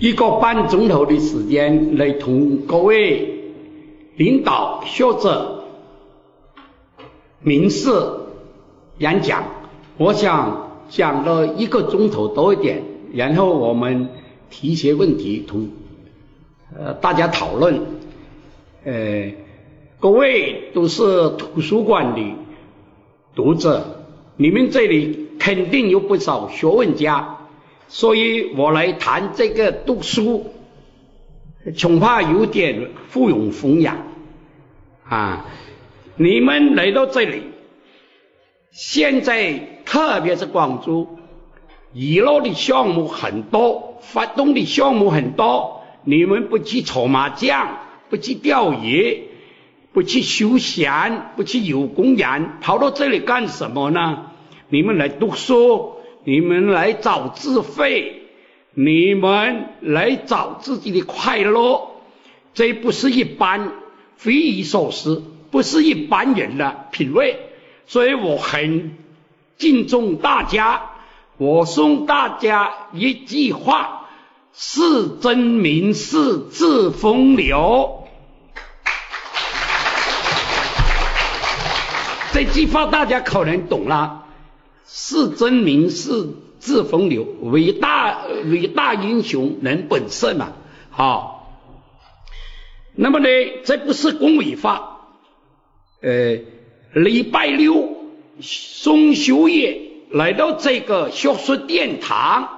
一个半钟头的时间来同各位领导、学者、名士演讲。我想讲了一个钟头多一点，然后我们提一些问题同呃大家讨论。呃，各位都是图书馆的读者，你们这里肯定有不少学问家。所以我来谈这个读书，恐怕有点附庸风雅啊！你们来到这里，现在特别是广州，娱乐的项目很多，发动的项目很多。你们不去搓麻将，不去钓鱼，不去休闲，不去游公园，跑到这里干什么呢？你们来读书。你们来找智慧，你们来找自己的快乐，这不是一般匪夷所思，不是一般人的品味，所以我很敬重大家。我送大家一句话：是真名是自风流。这句话大家可能懂了。是真名是自风流，伟大伟大英雄人本色嘛，好。那么呢，这不是恭维法。呃，礼拜六中秋夜来到这个学术殿堂，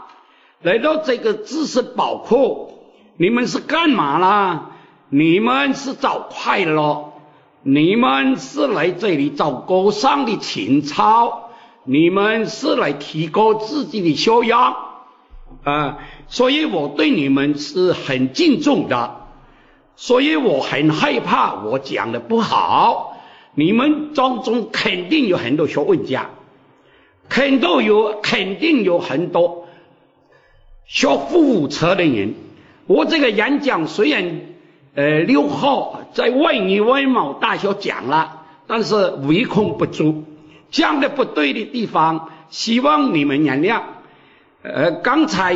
来到这个知识宝库，你们是干嘛啦？你们是找快乐，你们是来这里找高尚的情操。你们是来提高自己的修养啊，所以我对你们是很敬重的，所以我很害怕我讲的不好。你们当中肯定有很多学问家，肯定有肯定有很多学富车的人。我这个演讲虽然呃六号在外语外贸大学讲了，但是唯恐不足。讲的不对的地方，希望你们原谅。呃，刚才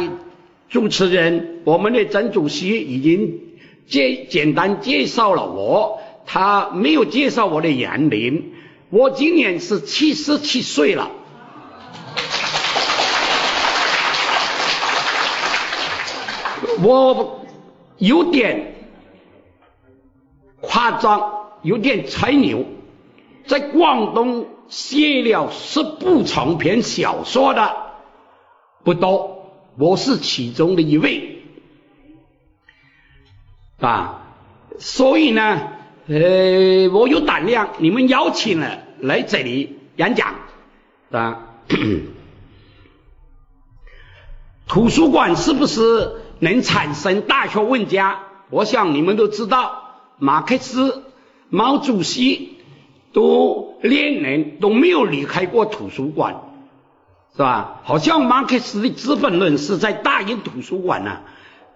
主持人我们的曾主席已经介简单介绍了我，他没有介绍我的年龄。我今年是七十七岁了。我有点夸张，有点吹牛，在广东。写了十部长篇小说的不多，我是其中的一位啊，所以呢，呃，我有胆量，你们邀请了来这里演讲啊。图书馆是不是能产生大学问家？我想你们都知道，马克思、毛主席。都连年都没有离开过图书馆，是吧？好像马克思的《资本论》是在大英图书馆呢，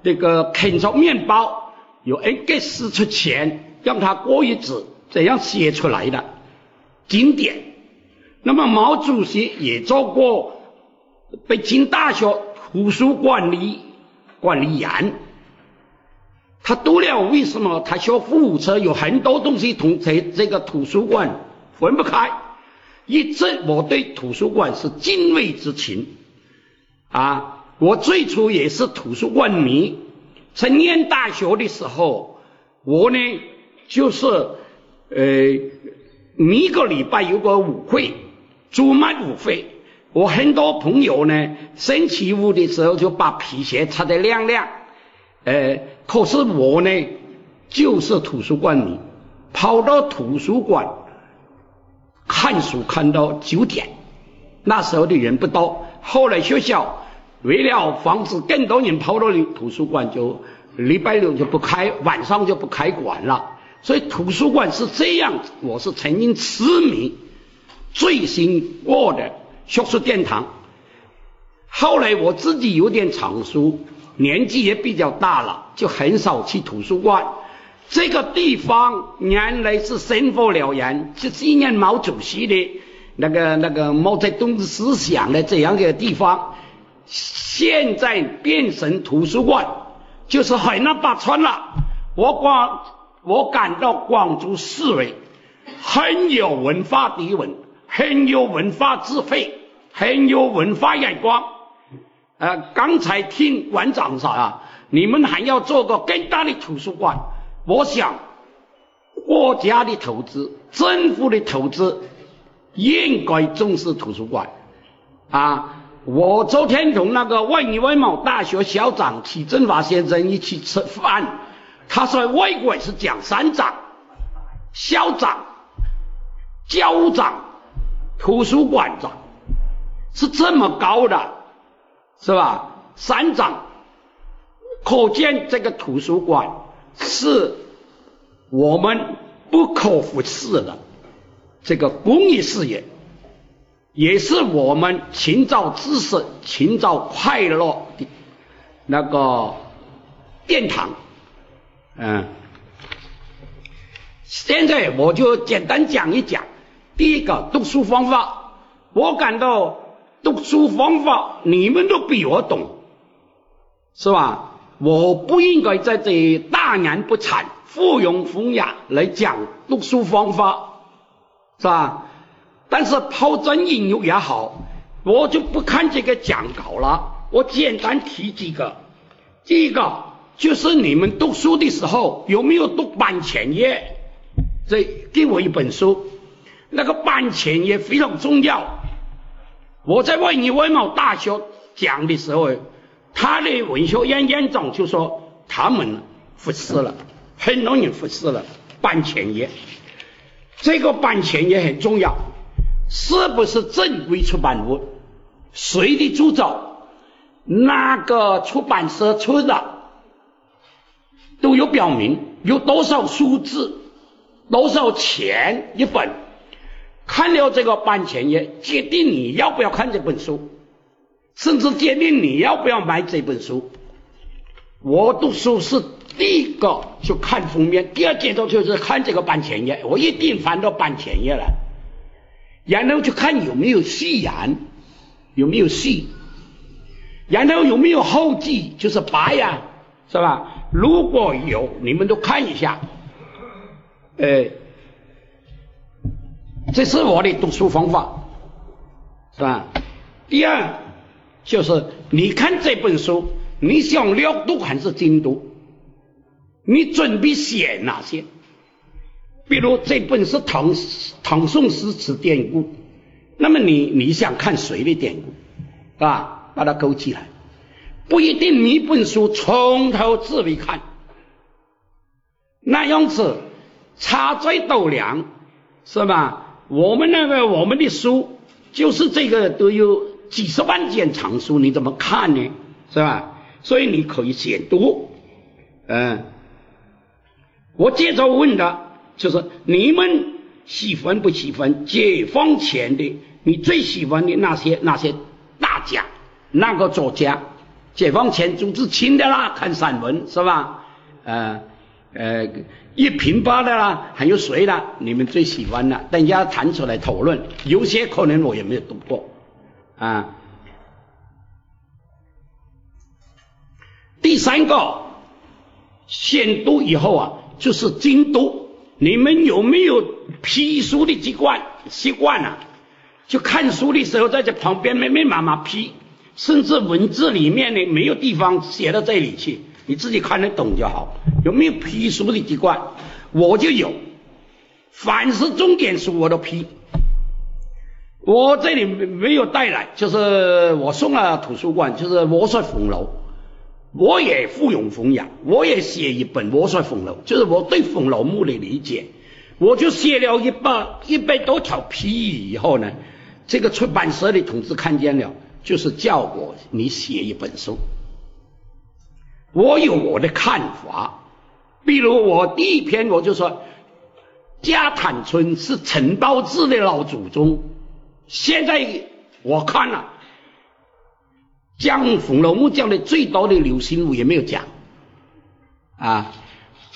这个啃着面包，由恩格斯出钱让他过日子，这样写出来的经典。那么毛主席也做过北京大学图书馆的管理员。他读了，为什么他学富车有很多东西同这这个图书馆分不开？一直我对图书馆是敬畏之情啊！我最初也是图书馆迷。在念大学的时候，我呢就是呃，每个礼拜有个舞会，主卖舞会。我很多朋友呢，星期五的时候就把皮鞋擦得亮亮。呃，可是我呢，就是图书馆里跑到图书馆看书，看到九点。那时候的人不多，后来学校为了防止更多人跑到图书馆，就礼拜六就不开，晚上就不开馆了。所以图书馆是这样，我是曾经痴迷、最新过的学术殿堂。后来我自己有点藏书。年纪也比较大了，就很少去图书馆。这个地方原来是生活了然，是纪念毛主席的那个那个毛泽东思想的这样一个地方，现在变成图书馆。就是海纳百川了。我广我感到广州市委很有文化底蕴，很有文化智慧，很有文化眼光。呃，刚才听馆长说啊，你们还要做个更大的图书馆。我想，国家的投资，政府的投资，应该重视图书馆啊。我昨天同那个外语外贸大学校长齐振华先生一起吃饭，他说外国是讲三长、校长、教长、图书馆长，是这么高的，是吧？三长，可见这个图书馆是我们不可忽视的这个公益事业。也是我们寻找知识、寻找快乐的那个殿堂。嗯，现在我就简单讲一讲第一个读书方法。我感到读书方法你们都比我懂，是吧？我不应该在这里大言不惭、附庸风雅来讲读书方法，是吧？但是抛砖引玉也好，我就不看这个讲稿了。我简单提几个。第一个就是你们读书的时候有没有读版权页？这给我一本书，那个版权页非常重要。我在外语外贸大学讲的时候，他的文学院院长就说他们复试了，很多人复试了版前页。这个版前页很重要。是不是正规出版物？谁的著作？哪个出版社出的？都有表明有多少数字，多少钱一本？看了这个版权页，决定你要不要看这本书，甚至决定你要不要买这本书。我读书是第一个就看封面，第二阶段就是看这个版权页，我一定翻到版权页来。然后就看有没有序言，有没有序，然后有没有后记，就是白呀，是吧？如果有，你们都看一下。呃，这是我的读书方法，是吧？第二就是你看这本书，你想了读还是精读？你准备写哪些？比如这本是唐唐宋诗词典故，那么你你想看谁的典故，是吧？把它勾起来，不一定一本书从头至尾看，那样子差最斗量，是吧？我们那个我们的书就是这个都有几十万件藏书，你怎么看呢？是吧？所以你可以先读，嗯，我接着问的。就是你们喜欢不喜欢解放前的？你最喜欢的那些那些大家，那个作家？解放前朱自清的啦，看散文是吧？嗯呃，一平八的啦，还有谁啦？你们最喜欢的？等一下谈出来讨论。有些可能我也没有读过啊。第三个，先读以后啊，就是精读。你们有没有批书的习惯习惯呢？就看书的时候，在这旁边密密麻麻批，甚至文字里面呢没有地方写到这里去，你自己看得懂就好。有没有批书的习惯？我就有，凡是重点书我都批。我这里没有带来，就是我送了图书馆，就是《卧雪凤楼》。我也附庸风雅，我也写一本《卧雪凤楼》，就是我对《红楼梦》的理解，我就写了一百一百多条批语以后呢，这个出版社的同志看见了，就是叫我你写一本书。我有我的看法，比如我第一篇我就说，家坦村是陈道志的老祖宗，现在我看了。讲《红楼梦》讲的最多的刘心武也没有讲啊。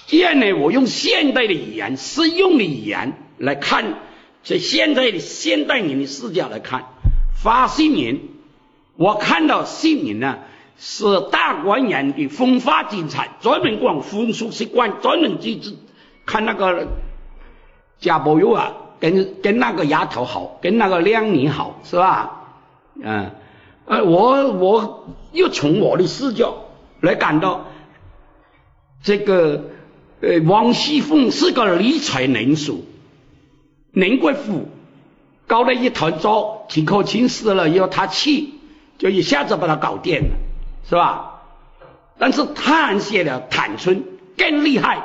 第二呢，我用现代的语言、实用的语言来看，在现在的现代人的视角来看，发信人，我看到信人呢，是大观园的风华精彩，专门逛风俗习惯，专门去看那个贾宝玉啊，跟跟那个丫头好，跟那个靓女好，是吧？嗯，呃，我我又从我的视角来感到，这个呃，王熙凤是个理财能手，宁国府搞了一团糟，秦可卿死了以后，他去就一下子把他搞定了。是吧？但是他写的坦春更厉害，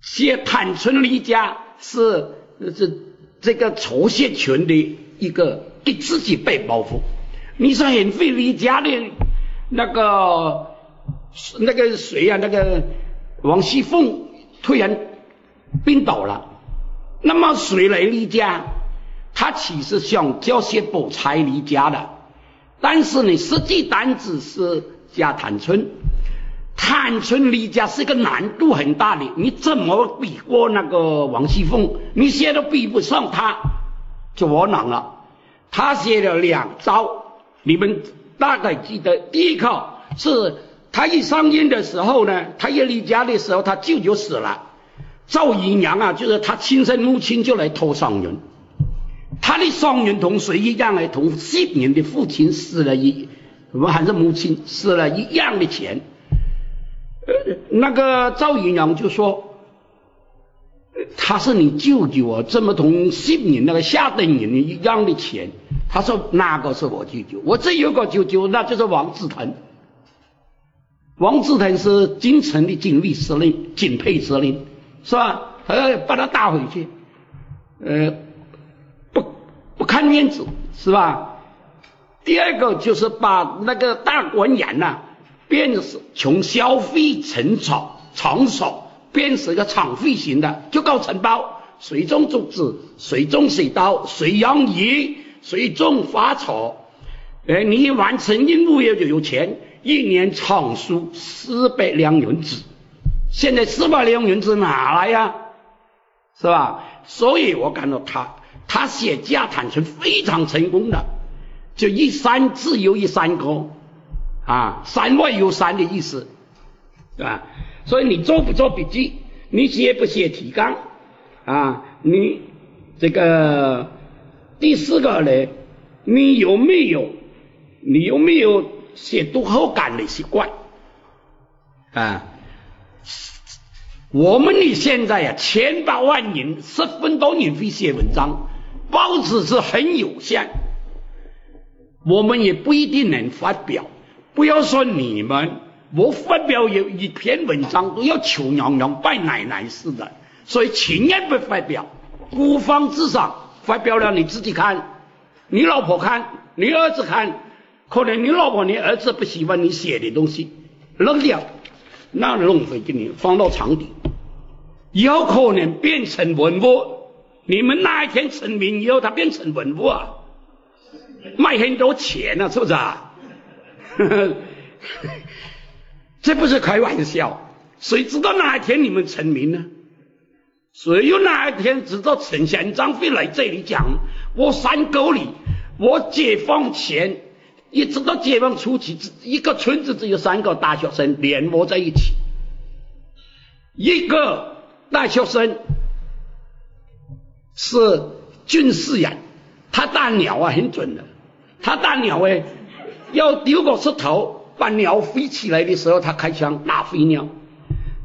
写坦春离家是是这个曹雪芹的一个给自己背包袱。你说很会离家的那个那个谁呀？那个王熙凤突然病倒了，那么谁来离家？他其实想叫些宝钗离家的。但是呢，实际单子是加坦春，坦春离家是个难度很大的，你怎么比过那个王熙凤？你写都比不上他，就窝囊了。他写了两招，你们大概记得。第一个是他一上任的时候呢，他一离家的时候，他舅舅死了，赵姨娘啊，就是他亲生母亲就来托上人。他的双人同谁一样呢？同昔年的父亲死了一，什么还是母亲死了一样的钱。呃，那个赵姨娘就说：“他是你舅舅啊，怎么同昔年那个下等人一样的钱？”他说：“那个是我舅舅？我只有个舅舅，那就是王志腾。王志腾是京城的警卫司令、警配司令，是吧？呃，把他打回去，呃。”看面子是吧？第二个就是把那个大观园呐，变成从消费城场场所变成一个厂费型的，就搞承包，谁种竹子，谁种水稻，谁养鱼，谁种花草。哎，你完成任务也就有钱，一年产出四百两银子。现在四百两银子哪来呀？是吧？所以我感到他。他写家坦诚非常成功的，就一山自有一山高啊，山外有山的意思，对吧？所以你做不做笔记，你写不写提纲啊？你这个第四个呢，你有没有你有没有写读后感的习惯啊？我们的现在呀，千百万人，十分多人会写文章。报纸是很有限，我们也不一定能发表。不要说你们，我发表有一篇文章都要求娘娘拜奶奶似的，所以轻易不发表。孤芳自赏，发表了你自己看，你老婆看，你儿子看，可能你老婆、你儿子不喜欢你写的东西，扔掉，那弄回给你放到床底，有可能变成文物。你们哪一天成名以后，他变成文物啊，卖很多钱呢，是不是啊？这不是开玩笑，谁知道哪一天你们成名呢？谁有哪一天知道陈县长会来这里讲？我山沟里，我解放前，一直到解放初期，一个村子只有三个大学生联络在一起，一个大学生。是军事员，他打鸟啊很准的，他打鸟哎，要丢个石头，把鸟飞起来的时候，他开枪打飞鸟。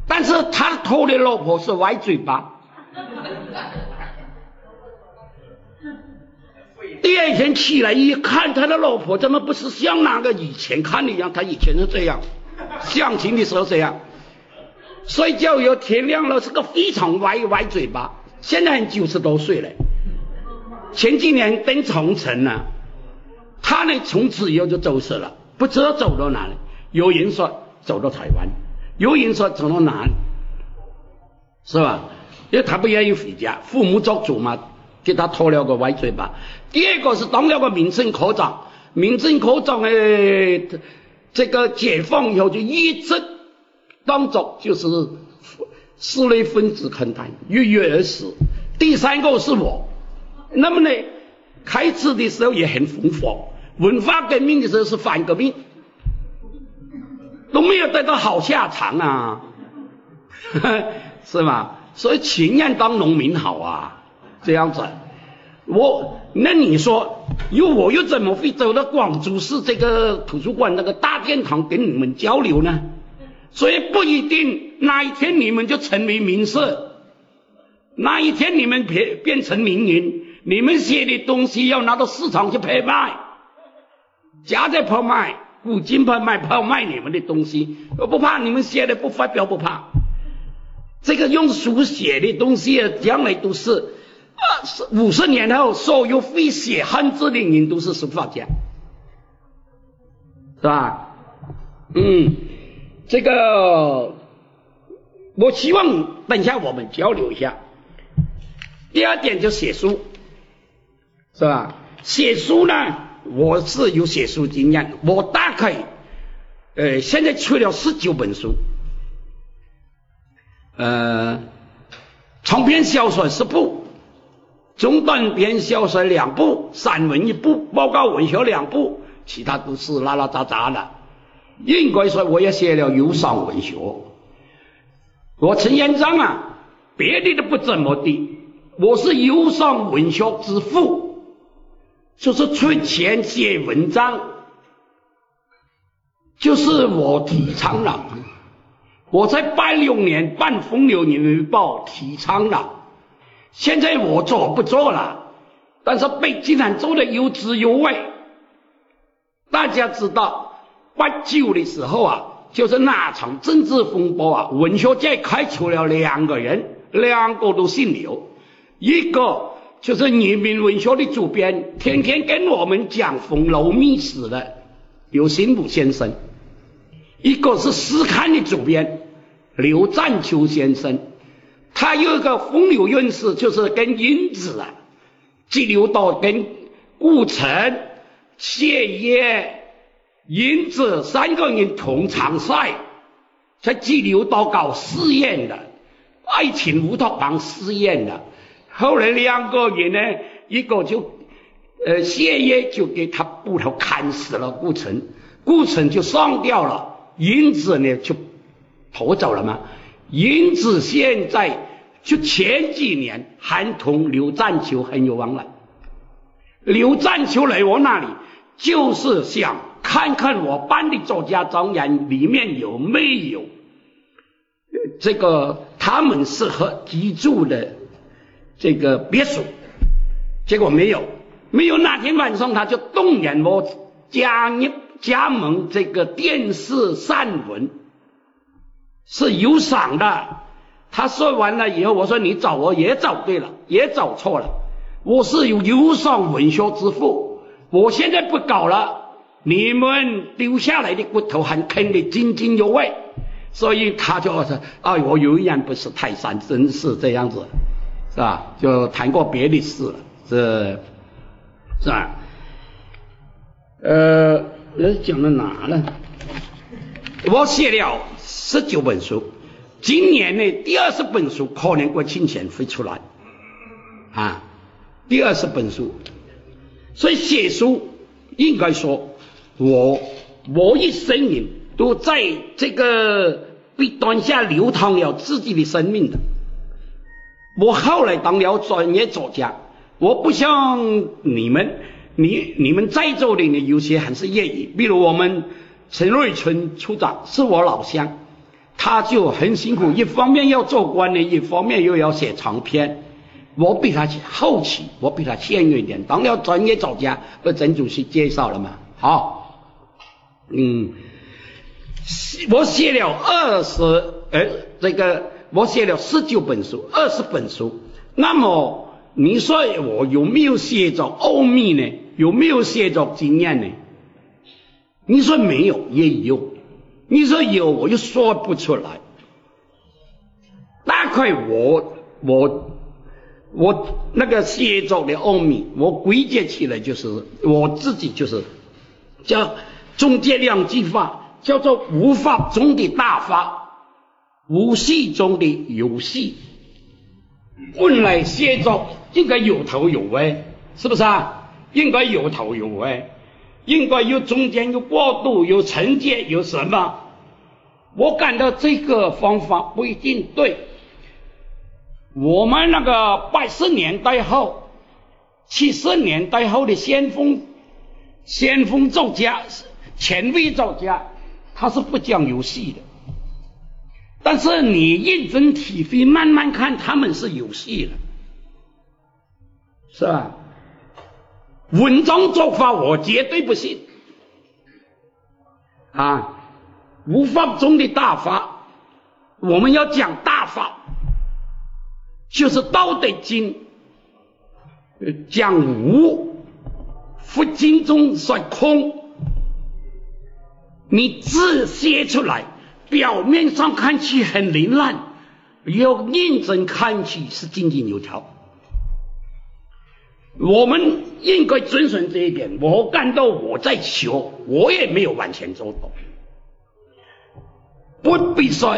但是他偷的老婆是歪嘴巴。第二天起来一看，他的老婆怎么不是像那个以前看的一样？他以前是这样，相亲的时候这样，睡觉要天亮了，是个非常歪歪嘴巴。现在九十多岁了，前几年登长城了，他呢从此以后就走失了，不知道走到哪里。有人说走到台湾，有人说走到哪里，是吧？因为他不愿意回家，父母做主嘛，给他拖了个歪嘴巴。第二个是当了个民政科长，民政科长哎，这个解放以后就一直当着就是。四类分子很大，跃跃而死。第三个是我，那么呢，开始的时候也很红火，文化革命的时候是反革命，都没有得到好下场啊，是吧？所以情愿当农民好啊，这样子。我那你说，又我又怎么会走到广州市这个图书馆那个大殿堂跟你们交流呢？所以不一定哪一天你们就成为名士，哪一天你们变变成名人，你们写的东西要拿到市场去拍卖，夹在拍卖，古今拍卖，拍卖你们的东西，我不怕你们写的不发表不怕，这个用书写的东西将来都是二十五十年后，所有会写汉字的人都是书法家，是吧？嗯。这个，我希望等一下我们交流一下。第二点就写书，是吧？写书呢，我是有写书经验，我大概呃现在出了十九本书，呃，长篇小说十部，中短篇小说两部，散文一部，报告文学两部，其他都是拉拉杂杂的。应该说，我也写了忧伤文学。我陈延章啊，别的都不怎么的，我是忧伤文学之父，就是出钱写文章，就是我提倡了。我在八六年办《风流人民报》提倡了，现在我做不做了？但是被竟然做的有滋有味。大家知道。八九的时候啊，就是那场政治风波啊，文学界开除了两个人，两个都姓刘，一个就是人民文学的主编，天天跟我们讲《红楼秘史》的刘心武先生，一个是《诗刊》的主编刘占秋先生，他有一个风流韵事，就是跟英子啊，激流到跟顾城、谢烨。因此，三个人同场赛，在激流岛搞试验的，爱情乌托邦试验的。后来两个人呢，一个就呃谢烨就给他斧头砍死了顾城，顾城就上吊了，因子呢就逃走了嘛。因子现在就前几年还同刘占秋很有往来，刘占秋来我那里就是想。看看我班的作家庄园里面有没有这个他们适合居住的这个别墅，结果没有，没有。那天晚上他就动员我加入加盟这个电视散文，是有赏的。他说完了以后，我说你找我也找对了，也找错了。我是有忧伤文学之父，我现在不搞了。你们丢下来的骨头还啃得津津有味，所以他就说：“啊，我永远不是泰山，真是这样子，是吧？就谈过别的事，是是吧？呃，那讲到哪了？我写了十九本书，今年呢第二十本书可能国庆前会出来啊，第二十本书，所以写书应该说。我我一生人都在这个笔端下流淌了自己的生命的。我后来当了专业作家，我不像你们，你你们在座的呢，有些还是业余。比如我们陈瑞春处长是我老乡，他就很辛苦，一方面要做官呢，一方面又要写长篇。我比他后期，我比他幸运一点，当了专业作家，被曾主席介绍了嘛，好。嗯，我写了二十，呃，这个我写了十九本书，二十本书。那么你说我有没有写着奥秘呢？有没有写着经验呢？你说没有也有，你说有我又说不出来。大概我我我那个写作的奥秘，我归结起来就是我自己就是叫。总结两句话，叫做“无法中的大法，无戏中的游戏”。本来写作应该有头有尾，是不是啊？应该有头有尾。应该有中间有过渡有承接有什么？我感到这个方法不一定对。我们那个八十年代后、七十年代后的先锋、先锋作家、前卫作家，他是不讲游戏的。但是你认真体会，慢慢看，他们是游戏的，是吧？文章做法我绝对不信啊！无法中的大法，我们要讲大法，就是《道德经》讲无，佛经中说空，你字写出来，表面上看起很凌乱，要认真看起是井井有条。我们应该遵循这一点。我感到我在学，我也没有完全做到。不必说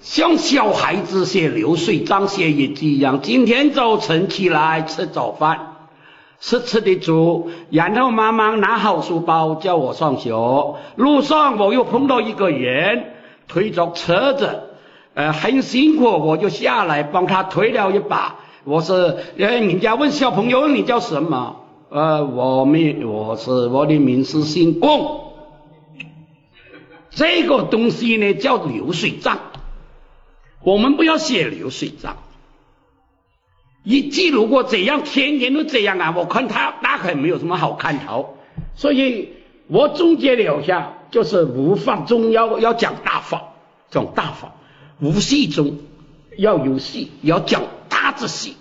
像小孩子写流水账、写日记一样。今天早晨起来吃早饭，吃吃的粥，然后妈妈拿好书包叫我上学。路上我又碰到一个人推着车子，呃，很辛苦，我就下来帮他推了一把。我是，呃，人家问小朋友你叫什么？呃，我名我是我的名是姓龚。这个东西呢叫流水账，我们不要写流水账。一记如果这样天天都这样啊，我看他大概没有什么好看头。所以我总结了一下，就是无法中要要讲大法，讲大法，无戏中要有戏，要讲。大字戏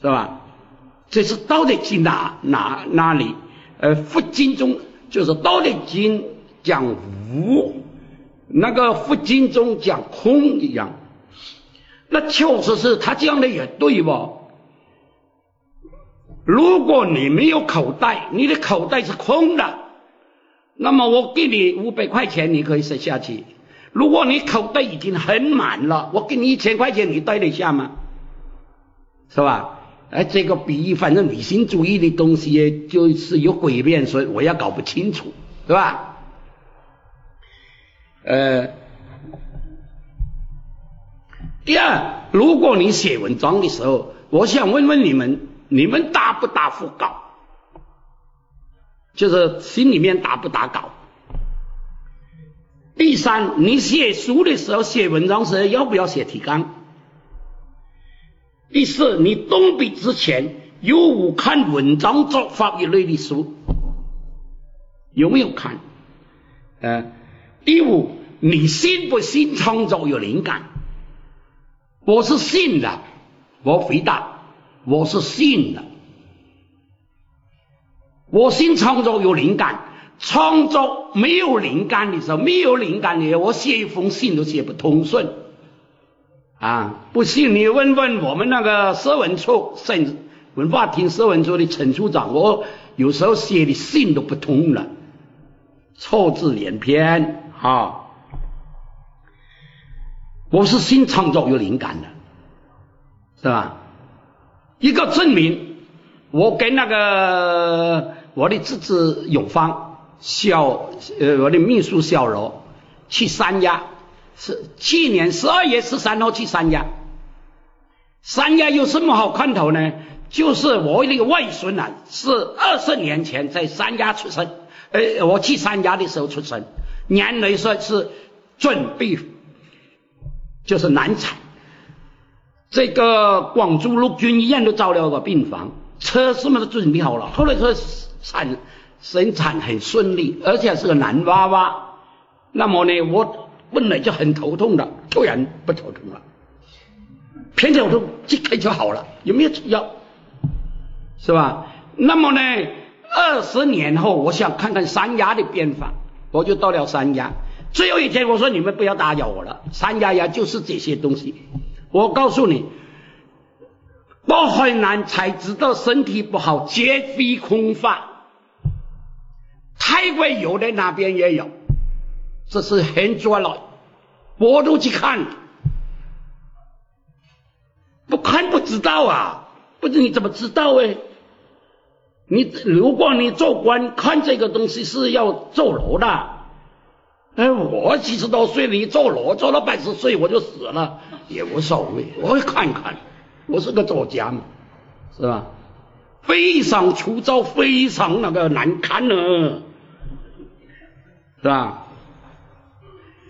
是吧？这是道德经哪哪哪里？呃，佛经中就是道德经讲无，那个佛经中讲空一样。那确实是他讲的也对吧？如果你没有口袋，你的口袋是空的，那么我给你五百块钱，你可以省下去。如果你口袋已经很满了，我给你一千块钱，你带得下吗？是吧？哎，这个比喻，反正理性主义的东西就是有诡辩，所以我也搞不清楚，是吧？呃，第二，如果你写文章的时候，我想问问你们，你们打不打副稿？就是心里面打不打稿？第三，你写书的时候，写文章时候要不要写提纲？第四，你动笔之前有无看文章作法一类的书？有没有看？呃，第五，你信不信创作有灵感？我是信的，我回答，我是信的。我信创作有灵感，创作没有灵感的时候，没有灵感的，我写一封信都写不通顺。啊，不信你问问我们那个社文处省文化厅社文处的陈处长，我有时候写的信都不通了，错字连篇啊。我是新创作有灵感的，是吧？一个证明，我跟那个我的侄子永芳小呃我的秘书小罗去三亚。是去年十二月十三号去三亚，三亚有什么好看头呢？就是我那个外孙啊，是二十年前在三亚出生，呃，我去三亚的时候出生，年龄说是准备就是难产，这个广州陆军医院都招了个病房，车什么都准备好了，后来说产生产很顺利，而且是个男娃娃，那么呢，我。本来就很头痛的，突然不头痛了，偏头痛即刻就好了，有没有吃药？是吧？那么呢，二十年后，我想看看三亚的变化，我就到了三亚。最后一天，我说你们不要打扰我了，三丫丫就是这些东西。我告诉你，我很难才知道身体不好，绝非空话。泰国有的那边也有。这是很准了，我都去看，不看不知道啊！不知你怎么知道哎？你如果你做官看这个东西是要坐牢的，哎，我几十多岁你坐牢坐到八十岁我就死了也无所谓，我会看看，我是个作家嘛，是吧？非常粗糙，非常那个难看呢，是吧？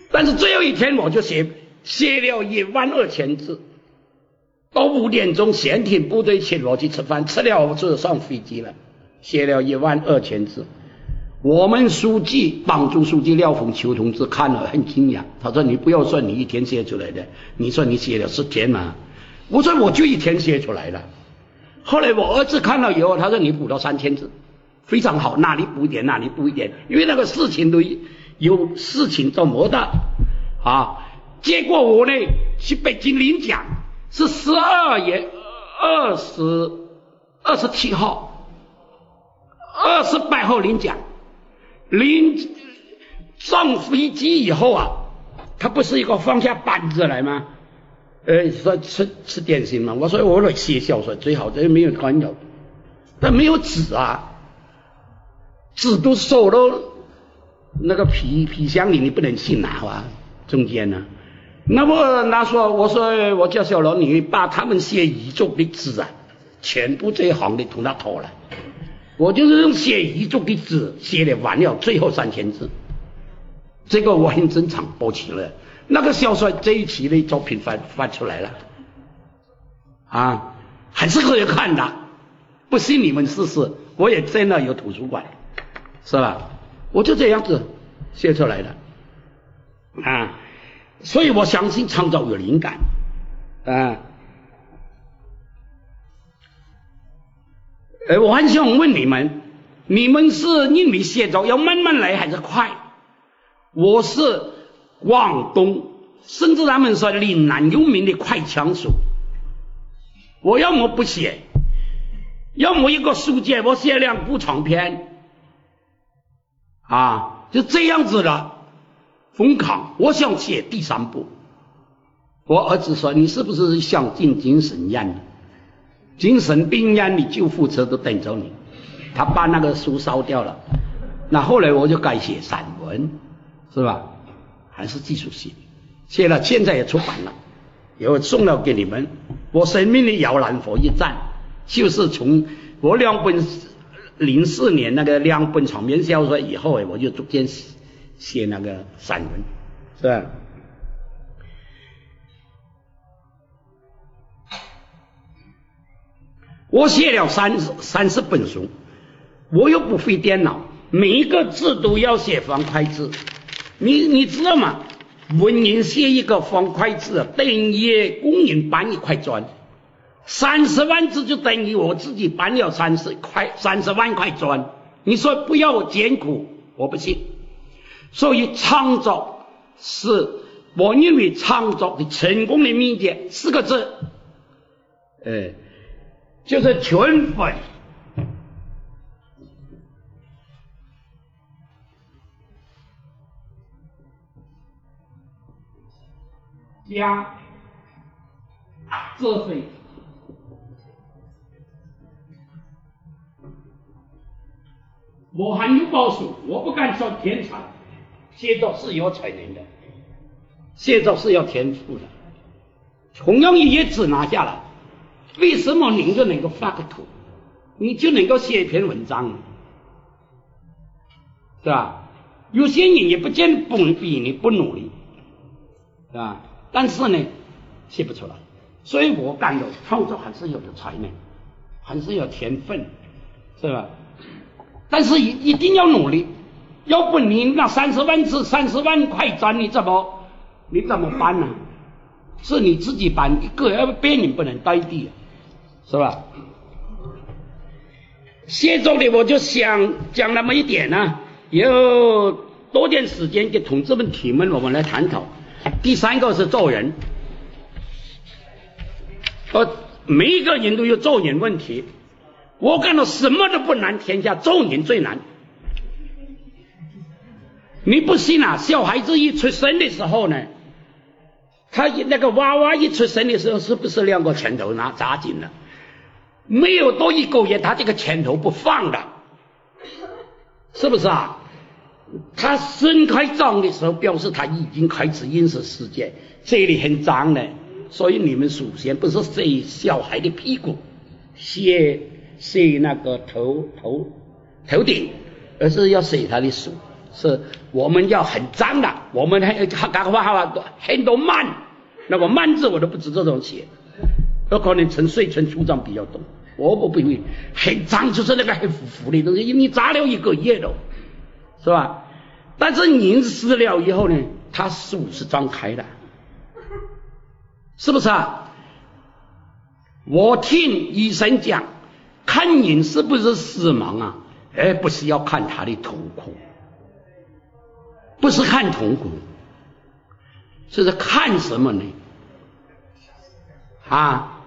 但是最后一天我就写写了一万二千字，到五点钟县厅部队请我去吃饭，吃了我就上飞机了。写了一万二千字，我们书记、党组书记廖凤秋同志看了很惊讶，他说：“你不要说你一天写出来的，你说你写了十天嘛？”我说：“我就一天写出来了。”后来我儿子看了以后，他说：“你补到三千字，非常好，哪里补一点哪里补一点，因为那个事情都有事情做没的啊。”结果我呢去北京领奖，是十二月二十二十七号。二十八号领奖，临上飞机以后啊，他不是一个放下板子来吗？呃，说吃吃点心嘛。我说我来写小说最好，这没有干扰，但没有纸啊，纸都收到那个皮皮箱里，你不能去拿啊，中间呢。那么他说，我说我叫小罗，你把他们写遗嘱的纸啊，全部这一行的同他偷了。我就是用写遗嘱的纸写的完了最后三千字，这个我很正常播起了。那个小说这一期的作品发发出来了，啊，还是可以看的。不信你们试试，我也真的有图书馆，是吧？我就这样子写出来的，啊，所以我相信创造有灵感，啊。呃，我很想问你们，你们是认为写作要慢慢来还是快？我是广东，甚至他们说岭南有名的快枪手。我要么不写，要么一个书节我写两部长篇，啊，就这样子的疯狂。我想写第三部。我儿子说：“你是不是想进精神院？”精神病院里救护车都等着你，他把那个书烧掉了。那后来我就改写散文，是吧？还是继续写，写了现在也出版了，又送了给你们。我生命的摇篮佛一站，就是从我两本零四年那个两本长篇小说以后，我就逐渐写那个散文，是吧？我写了三十三十本书，我又不会电脑，每一个字都要写方块字。你你知道吗？文人写一个方块字，等于工人搬一块砖。三十万字就等于我自己搬了三十块三十万块砖。你说不要我艰苦，我不信。所以创造是我认为创造的成功的秘诀，四个字，哎。就是全粉加这水，我还有保守，我不敢说天才，写作是有才能的，写作是要天赋的，同样也只拿下来。为什么您就能够画个图，你就能够写一篇文章，是吧？有些人也不见不比你不努力，是吧？但是呢，写不出来。所以我感觉创作还是有的才能，还是有天分，是吧？但是一一定要努力，要不你那三十万字、三十万块砖，你怎么你怎么办呢？是你自己搬一个，要别人不能代替啊。是吧？写作的我就想讲那么一点呢，有多点时间给同志们提问，我们来探讨。第三个是做人，呃，每一个人都有做人问题。我感到什么都不难，天下做人最难。你不信啊？小孩子一出生的时候呢，他那个娃娃一出生的时候，是不是两个拳头拿扎紧了？没有多一个月，他这个拳头不放的，是不是啊？他伸开掌的时候，表示他已经开始认识世界。这里很脏的，所以你们首先不是洗小孩的屁股，洗洗那个头头头顶，而是要洗他的手。是我们要很脏的，我们还还干话话很多慢，那个慢字我都不知这种写，有可能陈岁春组长比较懂。我不不会很脏，就是那个很腐腐的东西，因为你扎了一个月了，是吧？但是您死了以后呢，他手是张开的，是不是啊？我听医生讲，看人是不是死亡啊？而不是要看他的瞳孔，不是看瞳孔，这是看什么呢？啊？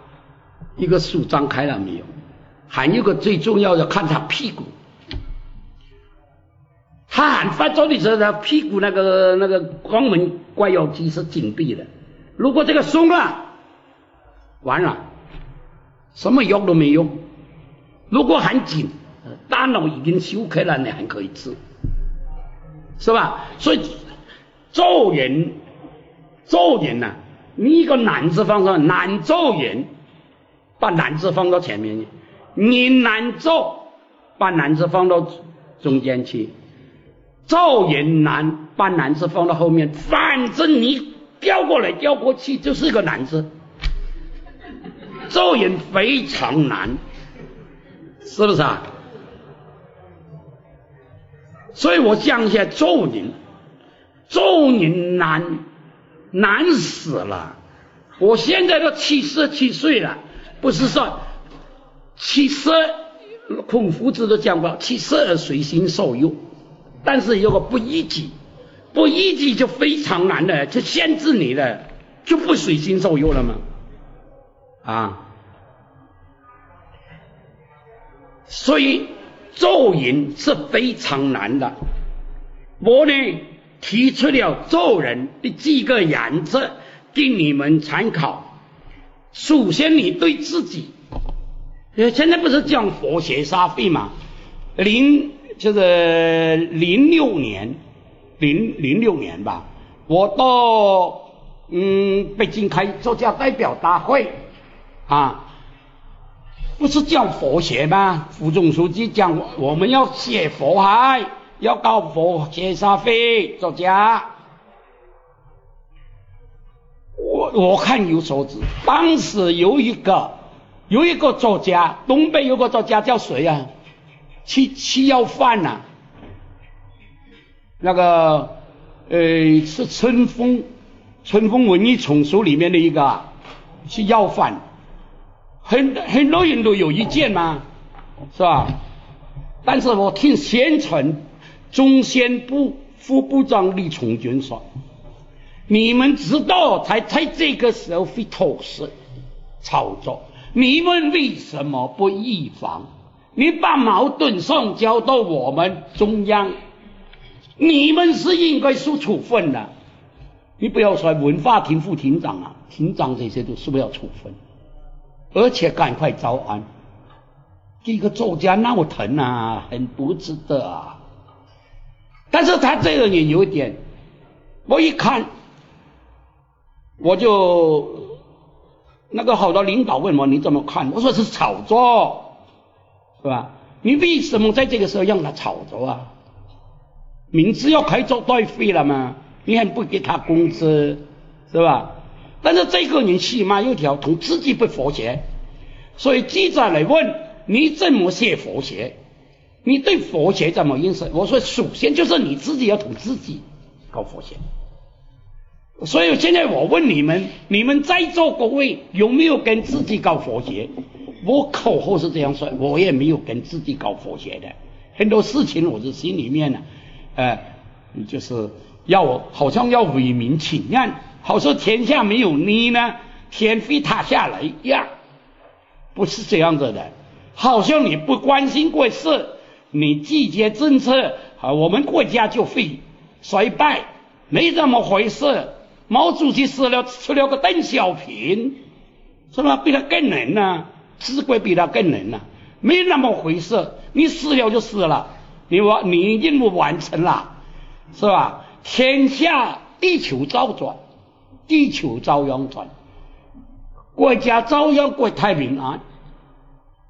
一个树张开了没有？还有一个最重要的，看他屁股。他喊发作的时候，他屁股那个那个肛门关腰肌是紧闭的。如果这个松了，完了，什么药都没用。如果很紧，大脑已经休克了，你还可以治，是吧？所以做人，做人呐，你一个男字放上，难做人。把男字放到前面去，你难做，把男字放到中间去，做人难，把男字放到后面，反正你调过来调过去就是一个男字，做人非常难，是不是啊？所以我讲一下做人，做人难，难死了。我现在都七十七岁了。不是说七十，孔夫子都讲过，七十而随心所欲。但是如果不一己，不一己就非常难的，就限制你了，就不随心所欲了吗？啊，所以做人是非常难的。我呢提出了做人的几个原则给你们参考。首先，你对自己，呃，现在不是讲佛学沙会嘛？零就是零六年，零零六年吧，我到嗯北京开作家代表大会啊，不是讲佛学吗？副总书记讲我们要写佛海，要搞佛学沙会作家。我看有所指，当时有一个有一个作家，东北有个作家叫谁啊？去去要饭呐？那个呃是春风春风文艺丛书里面的一个去要饭，很很多人都有意见嘛，是吧？但是我听宣传中宣部副部长李从军说。你们知道才在这个时候会妥适操作，你们为什么不预防？你把矛盾上交到我们中央，你们是应该受处分的。你不要说文化厅副厅长啊，厅长这些都是不要处分，而且赶快招安。这个作家那么疼啊，很不值得啊。但是他这个人有一点，我一看。我就那个好多领导问我你怎么看？我说是炒作，是吧？你为什么在这个时候让他炒作啊？明知要开作代费了嘛？你还不给他工资，是吧？但是这个人起码有条同自己不佛学，所以记者来问你怎么写佛学？你对佛学怎么认识？我说首先就是你自己要同自己搞佛学。所以现在我问你们，你们在座各位有没有跟自己搞佛学？我口后是这样说，我也没有跟自己搞佛学的。很多事情我是心里面呢，呃，就是要好像要为民请愿，好像天下没有你呢，天会塌下来一样，不是这样子的。好像你不关心国事，你拒绝政策啊，我们国家就会衰败，没这么回事。毛主席死了，出了个邓小平，是吧？比他更能呢。治国比他更能了，没那么回事。你死了就死了，你完你任务完成了，是吧？天下地球照转，地球照样转，国家照样国泰民安，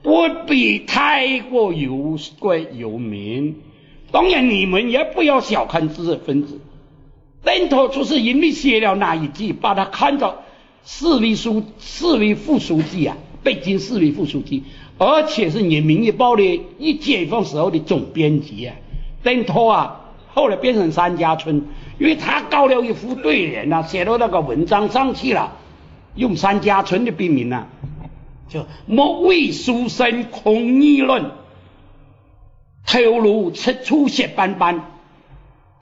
不必太过忧国忧民。当然，你们也不要小看知识分子。邓头就是因为写了那一句，把他看作市委书、市委副书记啊，北京市委副书记，而且是人民日报的一解放时候的总编辑啊。邓头啊，后来变成三家村，因为他搞了一副对联啊，写到那个文章上去了，用三家村的笔名啊，就莫为书生空议论，头颅赤出血斑斑。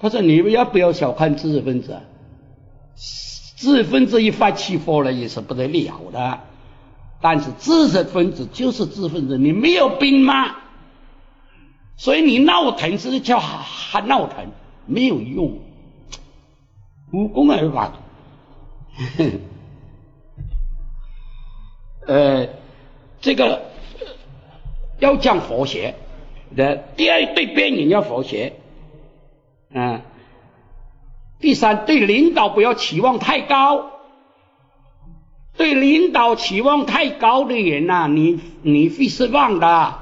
他说：“你们要不要小看知识分子？知识分子一发起火了也是不得了的。但是知识分子就是知识分子，你没有病吗？所以你闹腾是叫还闹腾，没有用，无功而返。呃，这个要讲和谐的第二对边人要和谐。”嗯，第三，对领导不要期望太高。对领导期望太高的人呐，你你会失望的。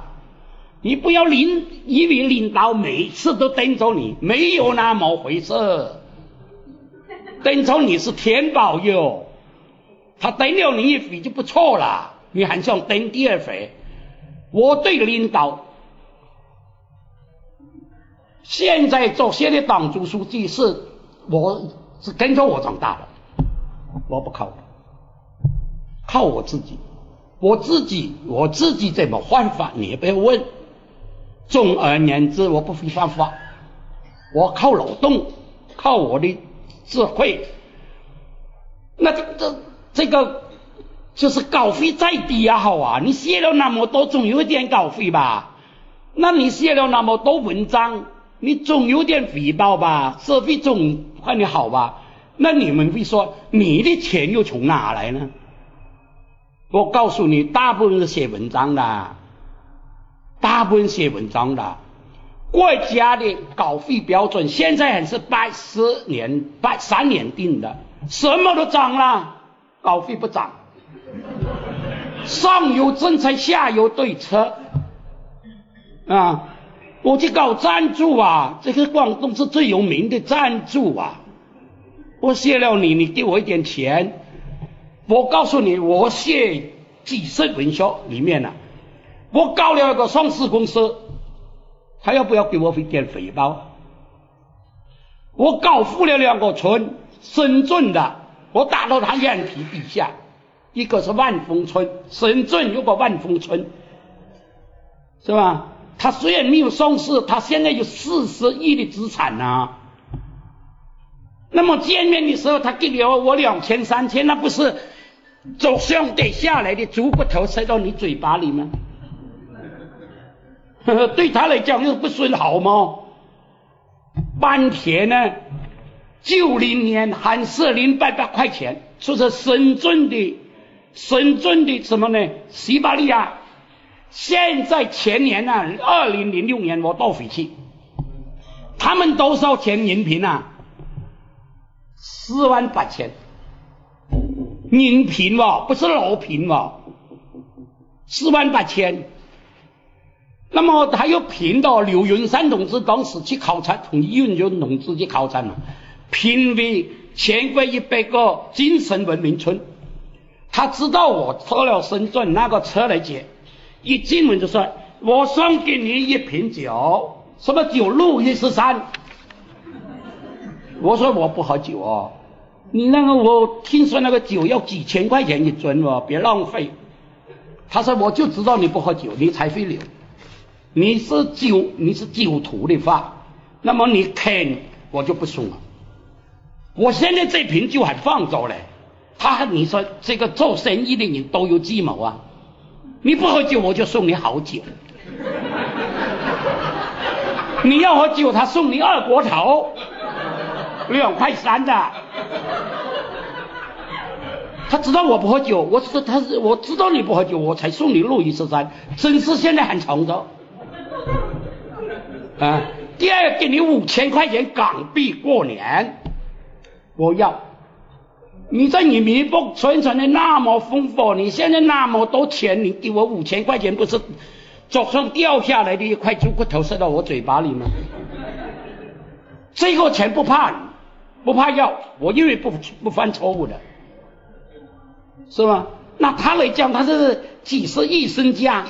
你不要领，以为领导每次都等着你，没有那么回事。等着你是天保佑，他等了你一回就不错了，你还想等第二回？我对领导。现在做现在党组书记是我是跟着我长大的，我不靠，靠我自己，我自己我自己怎么犯法你也不要问。总而言之，我不会犯法，我靠劳动，靠我的智慧。那这这这个就是稿费再低也好啊，你写了那么多，总有一点稿费吧？那你写了那么多文章。你总有点回报吧，社会总看你好吧？那你们会说你的钱又从哪来呢？我告诉你，大部分是写文章的，大部分写文章的。国家的稿费标准现在还是八十年、八三年定的，什么都涨了，稿费不涨。上有政策，下有对策啊。我去搞赞助啊！这个广东是最有名的赞助啊！我谢了你，你给我一点钱。我告诉你，我谢几十文学里面呢，我搞了一个上市公司，他要不要给我一点回报？我搞富了两个村，深圳的，我打到他眼皮底下，一个是万丰村，深圳有个万丰村，是吧？他虽然没有上市，他现在有四十亿的资产呢。那么见面的时候，他给了我两千三千，那不是走向跌下来的猪骨头塞到你嘴巴里吗？对他来讲又不算好吗？半田呢？九零年还是零八百块钱，说是深圳的，深圳的什么呢？西伯利亚。现在前年呢，二零零六年我倒回去，他们多少钱人平啊？四万八千，人平哇，不是老平哇，四万八千。那么他又评到刘云山同志当时去考察，从刘云山同志去考察嘛，评为全国一百个精神文明村。他知道我到了深圳，那个车来接。一进门就说：“我送给你一瓶酒，什么酒？路易十三。”我说：“我不喝酒哦，你那个我听说那个酒要几千块钱一樽哦，别浪费。”他说：“我就知道你不喝酒，你才会留。你是酒，你是酒徒的话，那么你肯我就不送了。我现在这瓶酒还放着嘞。他你说这个做生意的人都有计谋啊。”你不喝酒，我就送你好酒。你要喝酒，他送你二锅头，两块三的。他知道我不喝酒，我是他是我知道你不喝酒，我才送你路易十三，真是现在很崇着。啊，第二给你五千块钱港币过年，我要。你在你弥补存存的那么丰富，你现在那么多钱，你给我五千块钱，不是早上掉下来的一块猪骨头塞到我嘴巴里吗？这个钱不怕，不怕要，我因为不不犯错误的，是吧？那他来讲，他是几十亿身家，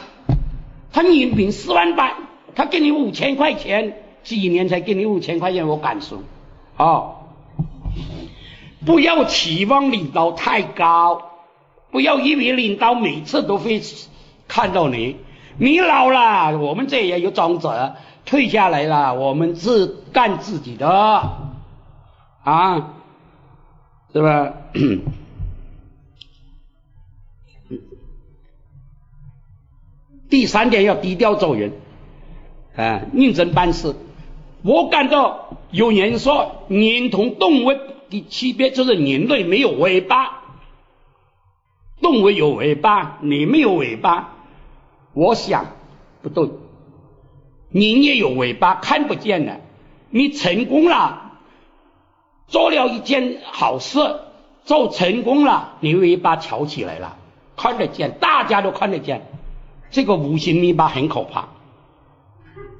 他年平四万八，他给你五千块钱，几年才给你五千块钱，我敢说，啊。不要期望领导太高，不要以为领导每次都会看到你。你老了，我们这也有长者退下来了，我们自干自己的啊，是吧？第三点要低调做人啊，认真办事。我感到有人说，人同动物。第七别就是人类没有尾巴，动物有尾巴，你没有尾巴。我想不对，人也有尾巴，看不见的。你成功了，做了一件好事，做成功了，你尾巴翘起来了，看得见，大家都看得见。这个无形尾巴很可怕，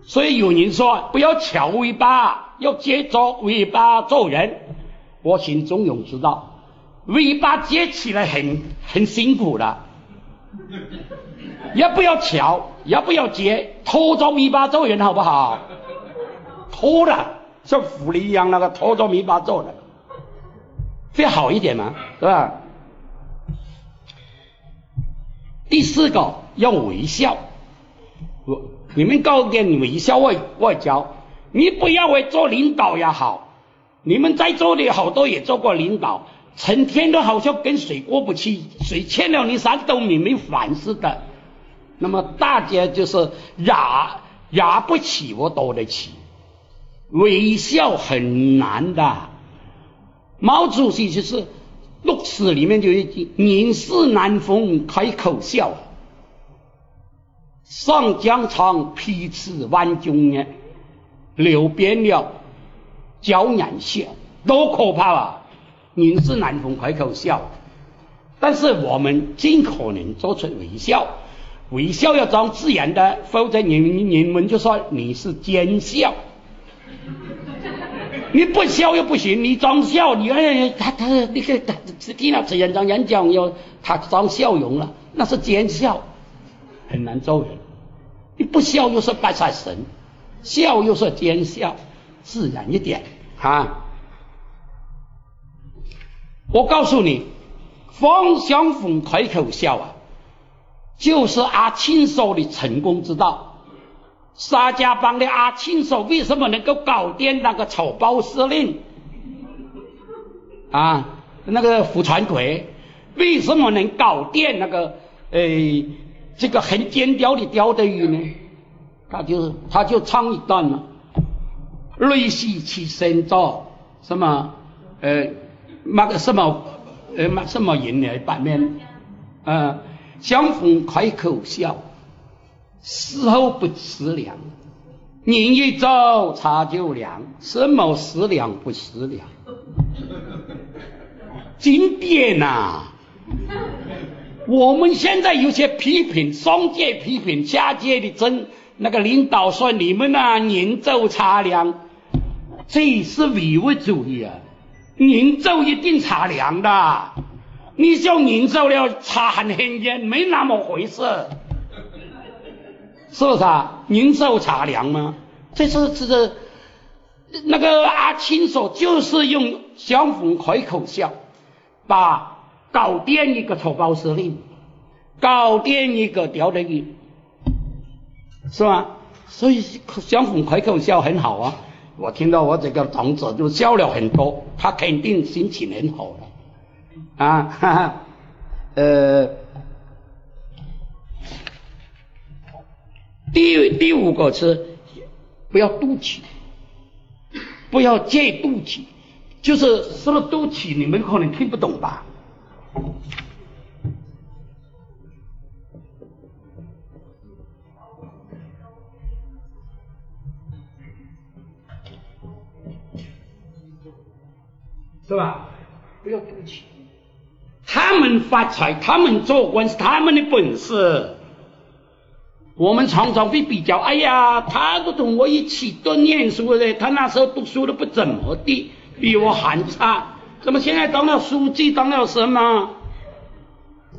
所以有人说不要翘尾巴，要接着尾巴做人。我心中有知道，尾巴接起来很很辛苦的，也不要翘，也不要接，拖着尾巴做人好不好？拖的像狐狸一样，那个拖着尾巴做的，会好一点嘛，是吧？第四个要微笑，我你们搞点微笑外外交，你不要为做领导也好。你们在座的好多也做过领导，成天都好像跟水过不去，谁欠了你啥都你没还似的。那么大家就是压压不起，我躲得起。微笑很难的。毛主席就是六史里面就一句：“人世难逢开口笑，上疆场披刺万军呢。”流变了。娇眼笑，多可怕啊！人是难逢开口笑，但是我们尽可能做出微笑，微笑要装自然的，否则人人们就说你是奸笑。你不笑又不行，你装笑，你哎他他那个他听到陈院长演讲要他装笑容了，那是奸笑，很难做人。你不笑又是拜财神，笑又是奸笑。自然一点啊！我告诉你，方向峰开口笑啊，就是阿庆说的成功之道。沙家浜的阿庆说为什么能够搞定那个草包司令啊？那个胡传魁为什么能搞定那个呃这个很尖雕的雕德语呢？他就他就唱一段嘛。类似其身做什么？呃，那个什么？呃，那什么人来版面？呃，相逢开口笑，事后不思量。人一走茶就凉，什么思量不思量？经典呐！我们现在有些批评，上届批评下届的真那个领导说你们呐，人走茶凉。这是唯物主义啊！人走一定茶凉的，你叫人走了茶很很烟，没那么回事，是不是啊？人走茶凉吗？这是这是那个阿青说，就是用相逢开口笑，把搞定一个草包司令，搞定一个调德宇，是吧？所以相逢开口笑很好啊。我听到我这个同志就笑了很多，他肯定心情很好的啊，哈哈，呃，第第五个是不要妒忌，不要借妒忌，就是说了妒忌，你们可能听不懂吧？是吧？不要赌气。他们发财，他们做官是他们的本事。我们常常会比较，哎呀，他都同我一起都念书的，他那时候读书都不怎么地，比我还差。怎么现在当了书记，当了什么？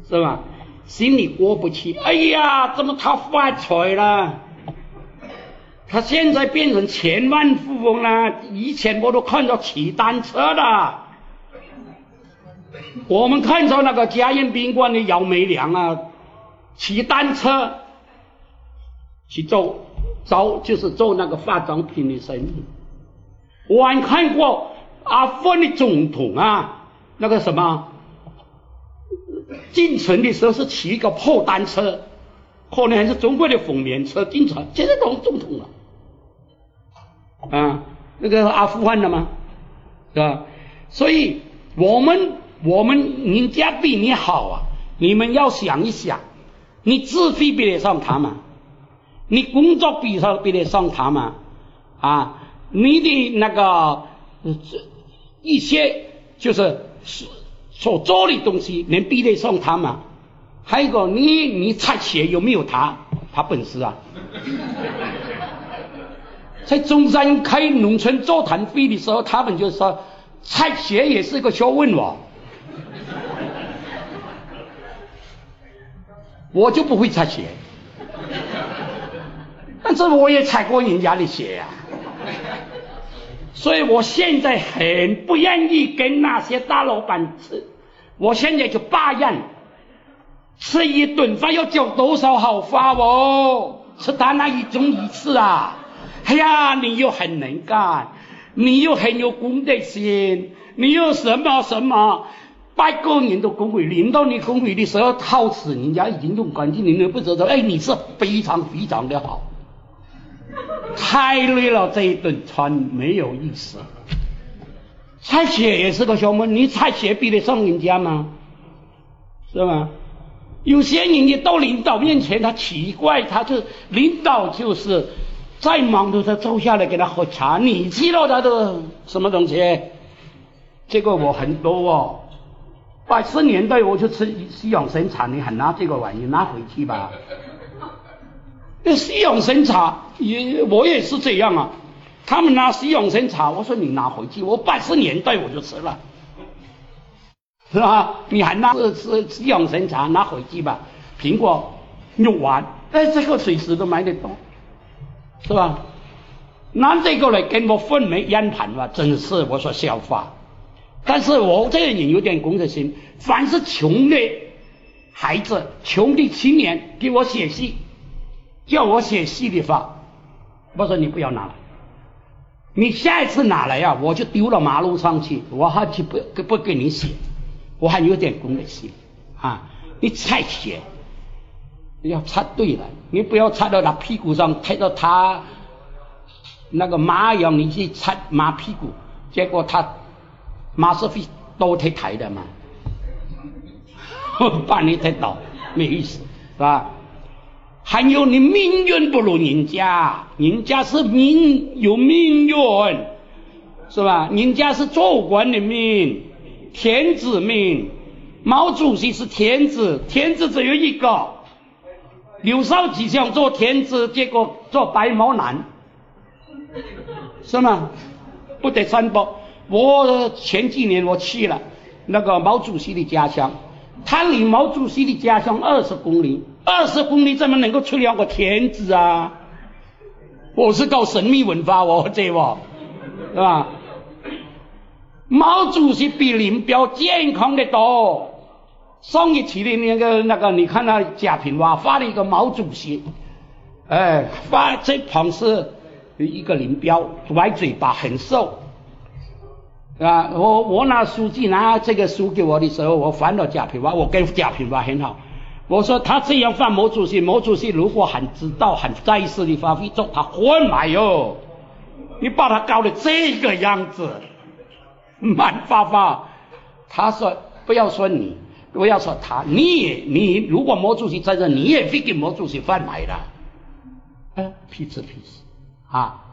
是吧？心里过不去。哎呀，怎么他发财了？他现在变成千万富翁了，以前我都看到骑单车的。我们看到那个嘉宴宾馆的姚梅良啊，骑单车去做做就是做那个化妆品的生意。我还看过阿富汗的总统啊，那个什么进城的时候是骑一个破单车，可能还是中国的封面车进城，现在当总统了。啊，那个阿富汗的吗？是吧？所以我们我们人家比你好啊，你们要想一想，你智慧比得上他吗？你工作比上比得上他吗？啊，你的那个这一些就是所所做的东西能比得上他吗？还有个，你你擦鞋有没有他他本事啊？在中山开农村座谈会的时候，他们就说拆鞋也是个学问哦。我就不会擦鞋，但是我也踩过人家的鞋呀。所以我现在很不愿意跟那些大老板吃，我现在就罢宴，吃一顿饭要交多少好花哦？吃他那一盅一次啊！哎呀，你又很能干，你又很有公德心，你又什么什么，百个人都恭维，领导你恭维的时候，好死人家已经用干净，你都不知道，哎，你是非常非常的好，太累了，这一顿餐没有意思。拆鞋也是个学问，你拆鞋比得上人家吗？是吧？有些人你到领导面前，他奇怪，他就领导就是。再忙都他坐下来给他喝茶，你知道他的什么东西？这个我很多哦。八十年代我就吃西洋参茶，你还拿这个玩意拿回去吧？那西洋参茶也我也是这样啊。他们拿西洋参茶，我说你拿回去，我八十年代我就吃了，是吧？你还拿吃西洋参茶拿回去吧？苹果、肉丸，哎，这个随时都买得到。是吧？拿这个来跟我分煤烟盘吧，真是我说笑话。但是我这个人有点公德心，凡是穷的孩子、穷的青年给我写信，叫我写信的话，我说你不要拿了，你下一次拿来呀，我就丢到马路上去，我还去不不给你写，我还有点公德心啊，你再写。要擦对了，你不要擦到他屁股上，踩到他那个马一样，你去擦马屁股，结果他马是会倒退台的嘛，把你踩倒，没意思，是吧？还有你命运不如人家，人家是命有命运，是吧？人家是做官的命，天子命，毛主席是天子，天子只有一个。刘少奇想做天子，结果做白毛男，是吗？不得三宝。我前几年我去了那个毛主席的家乡，他离毛主席的家乡二十公里，二十公里怎么能够出了个天子啊？我是搞神秘文化哦，这个是吧？毛主席比林彪健康的多。上一期的那个那个，你看那贾平凹发了一个毛主席，哎，发这旁是一个林彪，歪嘴巴，很瘦，啊，我我拿书记拿这个书给我的时候，我翻到贾平凹，我跟贾平凹很好，我说他这样犯毛主席，毛主席如果很知道很在意的话，会做他混嘛哟，你把他搞得这个样子，满发发，他说不要说你。不要说他，你也你如果毛主席在这，你也会给毛主席贩卖的，啊，屁吃屁死啊！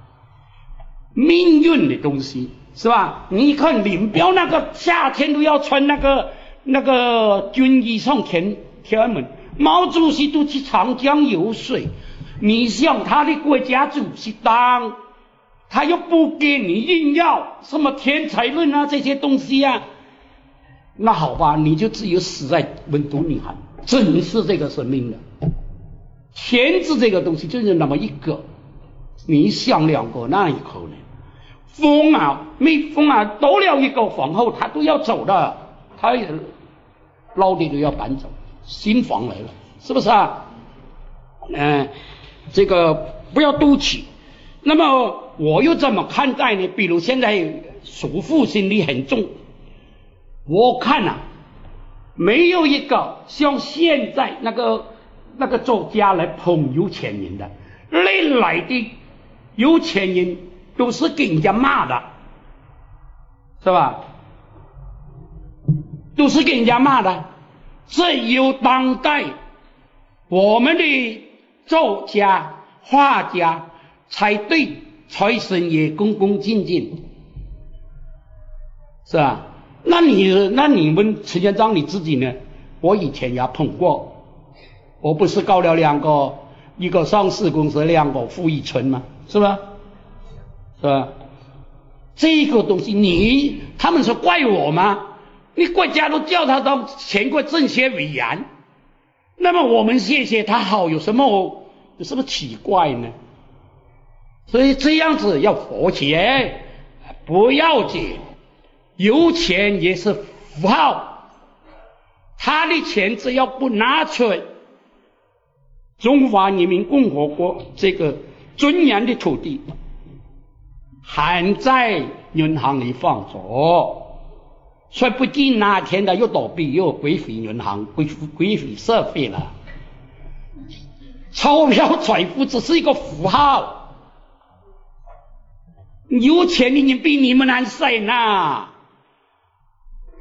命运的东西是吧？你看林彪那个夏天都要穿那个那个军衣上天天安门，毛主席都去长江游水，你想他的国家主席当，他又不给你硬要什么天才论啊这些东西啊？那好吧，你就只有死在温都里喊，珍视这个生命了。钱字这个东西就是那么一个，你想两个那以后呢？封啊，没封啊，多了一个皇后，他都要走的，他也老的都要搬走，新房来了，是不是啊？嗯，这个不要赌气。那么我又怎么看待呢？比如现在叔父心里很重。我看呐，没有一个像现在那个那个作家来捧有钱人的，历来的有钱人都是给人家骂的，是吧？都是给人家骂的，只有当代我们的作家、画家才对财神爷恭恭敬敬，是吧？那你那你们陈建章你自己呢？我以前也碰过，我不是搞了两个，一个上市公司，两个富裕村吗？是吧？是吧？这个东西你他们说怪我吗？你国家都叫他当全国政协委员，那么我们谢谢他好有什么有什么奇怪呢？所以这样子要和谐，不要紧。有钱也是符号，他的钱只要不拿出中华人民共和国这个尊严的土地，还在银行里放着，说不定哪天他又倒闭，又归回银行，归归回社会了。钞票财富只是一个符号，有钱的人比你们难生呐。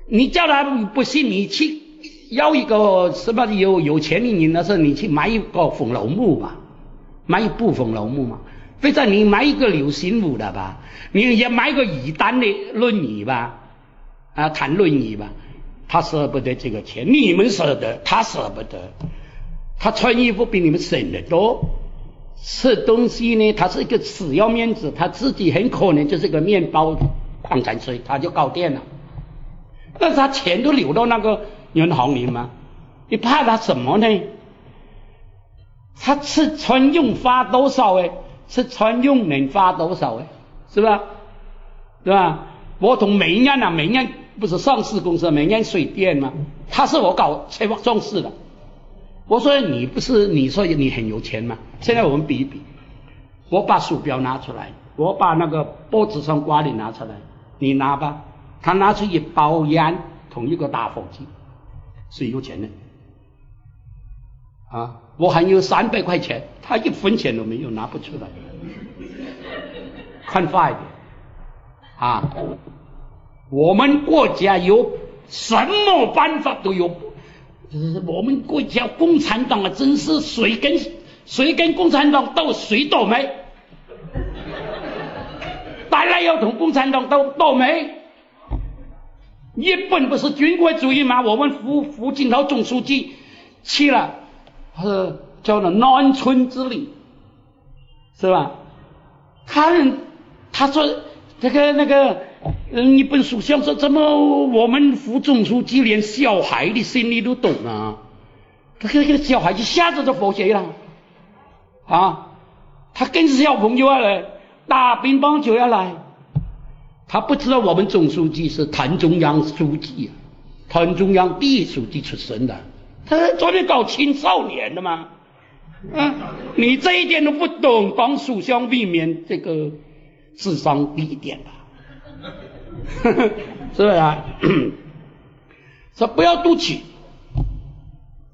你叫他不信，你去要一个什么有有钱的人的时候，你去买一个《红楼梦》嘛，买一部《红楼梦》嘛，或者你买一个流行舞的吧，你也买个于丹的《论语》吧，啊，谈《论语》吧，他舍不得这个钱，你们舍得，他舍不得，他穿衣服比你们省得多，吃东西呢，他是一个死要面子，他自己很可能就是个面包矿产税，他就搞定了。但是他钱都留到那个银行里吗？你怕他什么呢？他吃穿用花多少哎？吃穿用能花多少哎？是吧？是吧？我同美安啊，美安不是上市公司，美安水电吗？他是我搞策划装饰的。我说你不是你说你很有钱吗？现在我们比一比，我把鼠标拿出来，我把那个脖子上挂的拿出来，你拿吧。他拿出一包烟，同一个打火机，是有钱的啊！我还有三百块钱，他一分钱都没有，拿不出来。看快一点啊！我们国家有什么办法都有，就是我们国家共产党啊，真是谁跟谁跟共产党斗，谁倒霉。大家要同共产党斗倒霉。日本不是军国主义吗？我们胡胡锦涛总书记去了，是叫做南村之旅，是吧？他他说这个那个，日本首相说怎么我们胡总书记连小孩的心理都懂啊？他这个小孩一下子就佛学了啊！他跟小朋友来打乒乓球要来。他不知道我们总书记是谭中央书记，谭中央第一书记出身的，他专门搞青少年的嘛，啊，你这一点都不懂，帮首相避免这个智商低一点吧，是不是？啊？说不要赌气，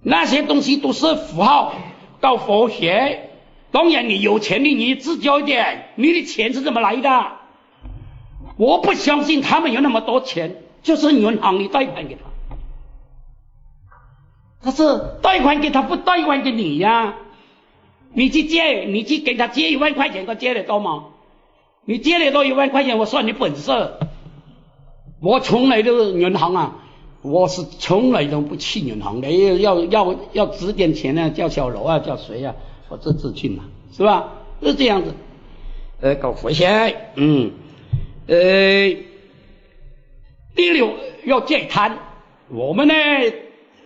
那些东西都是符号，搞佛学。当然，你有钱的你自交一点，你的钱是怎么来的？我不相信他们有那么多钱，就是银行里贷款给他。他是贷款给他，不贷款给你呀？你去借，你去给他借一万块钱，他借得到吗？你借得到一万块钱，我算你本事。我从来都是银行啊，我是从来都不去银行的。要要要值点钱呢，叫小楼啊，叫谁啊，我自己去拿，是吧？是这样子。呃，搞佛学，嗯，呃，第六要戒贪。我们呢，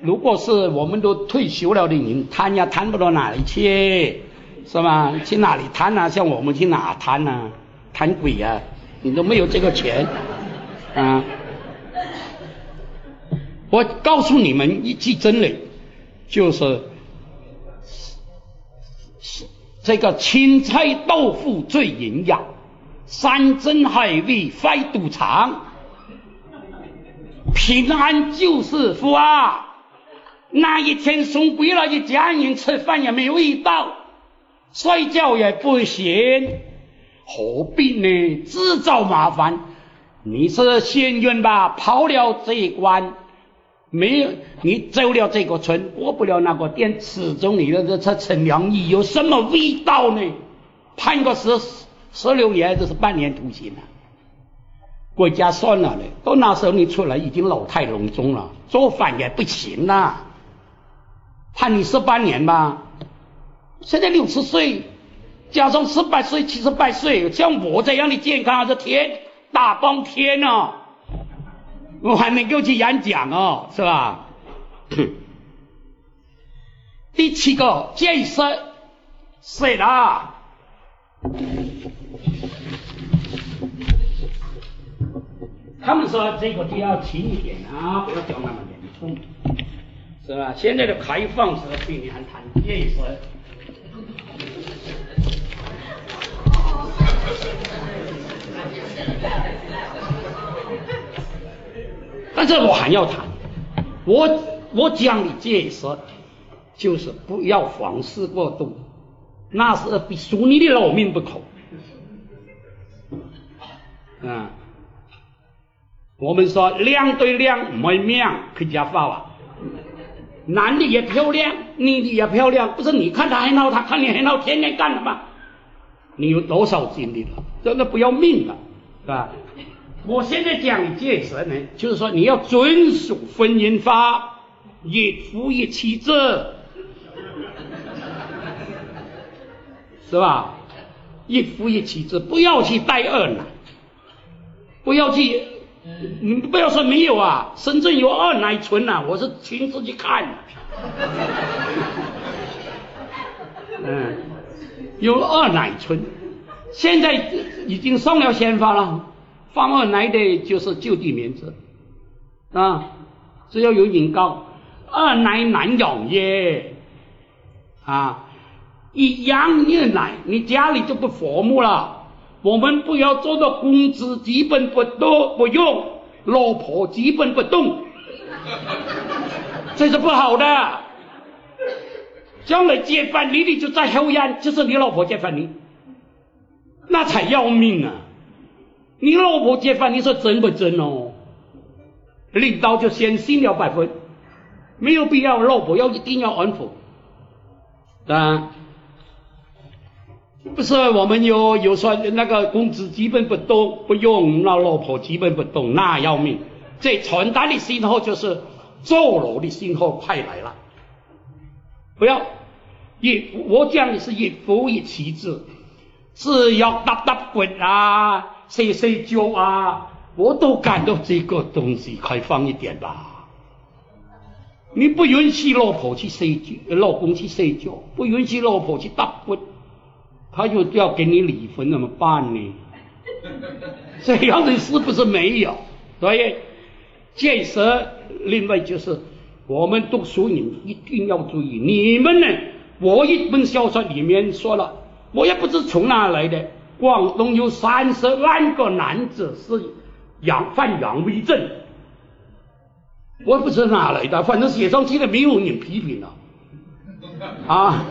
如果是我们都退休了的人，贪也贪不到哪里去，是吧？去哪里贪呢？像我们去哪贪呢？贪鬼呀！你都没有这个钱啊！我告诉你们一句真理，就是这个青菜豆腐最营养，山珍海味非赌场，平安就是福啊！那一天送归了，一家人吃饭也没有味道，睡觉也不行。何必呢？自找麻烦。你是幸运吧？跑了这一关，没有你走了这个村，过不了那个店，始终你的这这陈良义有什么味道呢？判个十十六年，这是半年徒刑了。国家算了的，到那时候你出来已经老态龙钟了，做饭也不行了。判你十八年吧，现在六十岁。加上十八岁、七十八岁，像我这样的健康，这天大半天哦，我还能够去演讲哦，是吧？第七个建设水了，他们说这个就要轻一点啊，不要讲那么严重，是吧？现在的开放式对你还谈建设。但是我还要谈，我我讲的戒色，就是不要房事过度，那是比输你的老命不可。啊，我们说两对两没命，可家法啊，男的也漂亮，女的也漂亮，不是你看他很好，他看你很好，天天干什么？你有多少精力了？真的不要命了，是吧？我现在讲戒色呢，就是说你要遵守婚姻法，一夫一妻制，是吧？一夫一妻制，不要去带二奶，不要去，你不要说没有啊，深圳有二奶村呐，我是亲自去看，嗯，有二奶村，现在已经送了宪法了。放二奶的就是就地免职啊，只要有人告，二奶难养耶啊，一养一奶，你家里就不和睦了。我们不要做到工资基本不多不用，老婆基本不动，这是不好的。将来接班你的就在后院，就是你老婆接班你，那才要命啊！你老婆接班，你说真不真哦？领导就先信了百分，没有必要。老婆要一定要安抚啊！不是我们有有说那个工资基本不动不用，那老婆基本不动，那要命。这传达的信号就是坐牢的信号快来了。不要一我讲的是一夫一妻制，是要打打滚啊！睡睡觉啊，我都感到这个东西开放一点吧。你不允许老婆去睡觉，老公去睡觉，不允许老婆去打滚，他就要跟你离婚，怎么办呢？这样的是不是没有？所以，建设另外就是我们读书人一定要注意，你们呢？我一本小说里面说了，我也不知从哪来的。广东有三十万个男子是阳犯阳痿症，我不知道哪来的，反正写上去的没有人批评了。啊，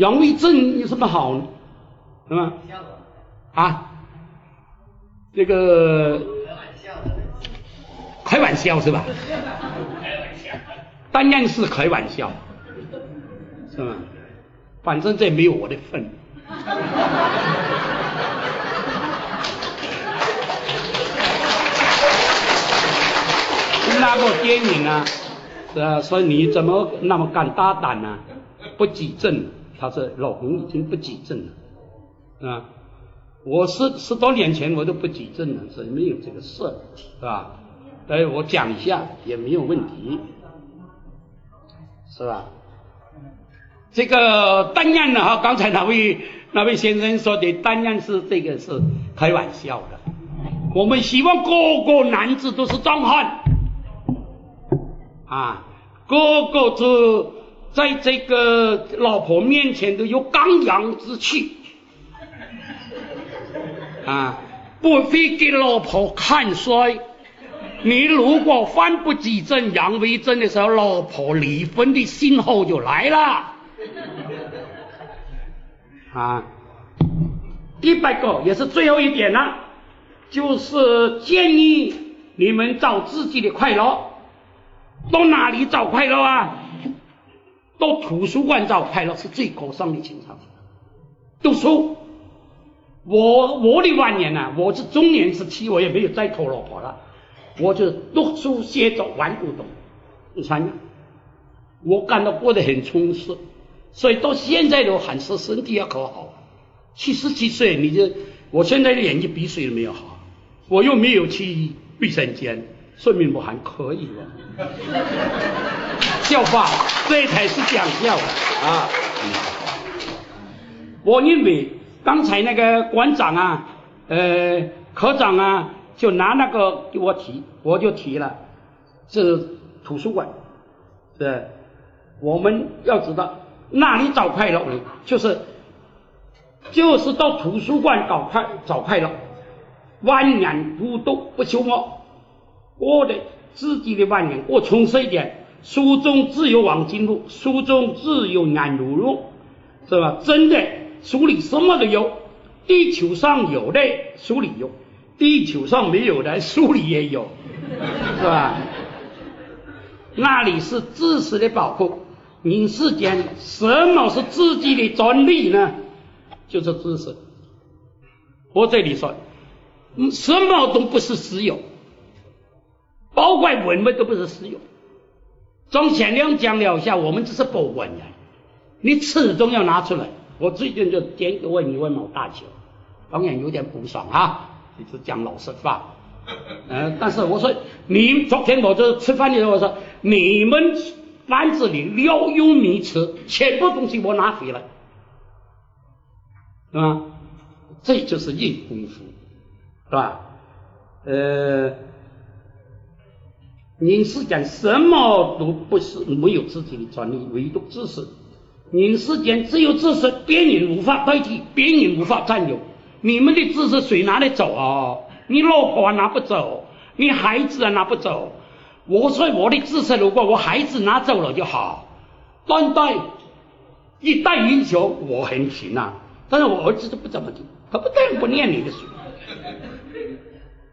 阳痿症有什么好呢？是吧？啊，这个开玩笑是吧？当然是开玩笑，是吧？反正这没有我的份。那部电影啊，是啊，说你怎么那么敢大胆呢？不举证，他说老公已经不举证了，啊，我十十多年前我都不举证了，所以没有这个事，是吧？哎，我讲一下也没有问题，是吧？这个当然了哈，刚才那位那位先生说的当然是这个是开玩笑的。我们希望个个男子都是壮汉啊，个个都在这个老婆面前都有刚阳之气啊，不会给老婆看衰。你如果犯不举证、阳为证的时候，老婆离婚的信号就来了。啊，第八个也是最后一点了，就是建议你们找自己的快乐。到哪里找快乐啊？到图书馆找快乐是最高尚的情操。读书，我我的晚年呢，我是中年时期，我也没有再拖老婆了，我就读书写作玩古董。你看，我感到过得很充实。所以到现在都还是身体要可好，七十几岁你就，我现在的眼睛鼻水都没有好，我又没有去卫生间，说明我还可以了。笑话，这才是讲笑啊！我认为刚才那个馆长啊，呃，科长啊，就拿那个给我提，我就提了，是图书馆，是，我们要知道。哪里找快乐呢？就是，就是到图书馆搞快找快乐。万年不读不休我，我的自己的晚年我充实一点。书中自有黄金路，书中自有颜如玉，是吧？真的，书里什么都有。地球上有的书里有，地球上没有的书里也有，是吧？那里是知识的宝库。人世间什么是自己的专利呢？就是知识。我这里说，什么都不是私有，包括文物都不是私有。张贤亮讲了一下，我们只是保文的，你始终要拿出来。我最近就点问一问毛大球，当然有点不爽啊，一直讲老实话。嗯，但是我说，你昨天我就吃饭的时候我说，你们。班子里了有米吃，全部东西我拿回来，是吧？这就是硬功夫，是吧？呃，人世间什么都不是没有自己的专利，唯独知识。人世间只有知识，别人无法代替，别人无法占有。你们的知识谁拿得走啊？你老婆拿不走，你孩子拿不走。我说我的知识，如果我孩子拿走了就好，断代一代英雄我很行啊，但是我儿子都不怎么听，他不但不念你的书，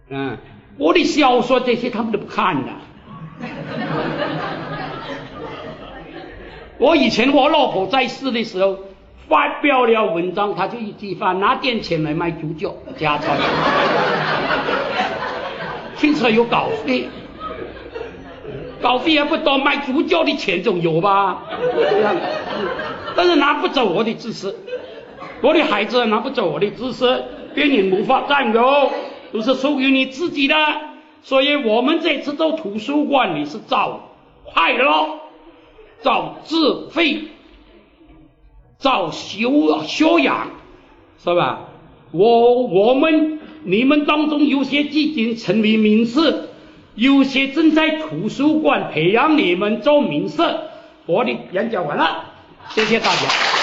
嗯，我的小说这些他们都不看的。我以前我老婆在世的时候发表了文章，他就一句话拿点钱来买猪脚家常，听说有稿费。稿费也不多，买猪脚的钱总有吧？但是拿不走我的知识，我的孩子拿不走我的知识，别人无法占有，都是属于你自己的。所以我们这次到图书馆里是找快乐，找智慧，找修修养，是吧？我我们你们当中有些已经成为名士。有些正在图书馆培养你们做名士，我的演讲完了，谢谢大家。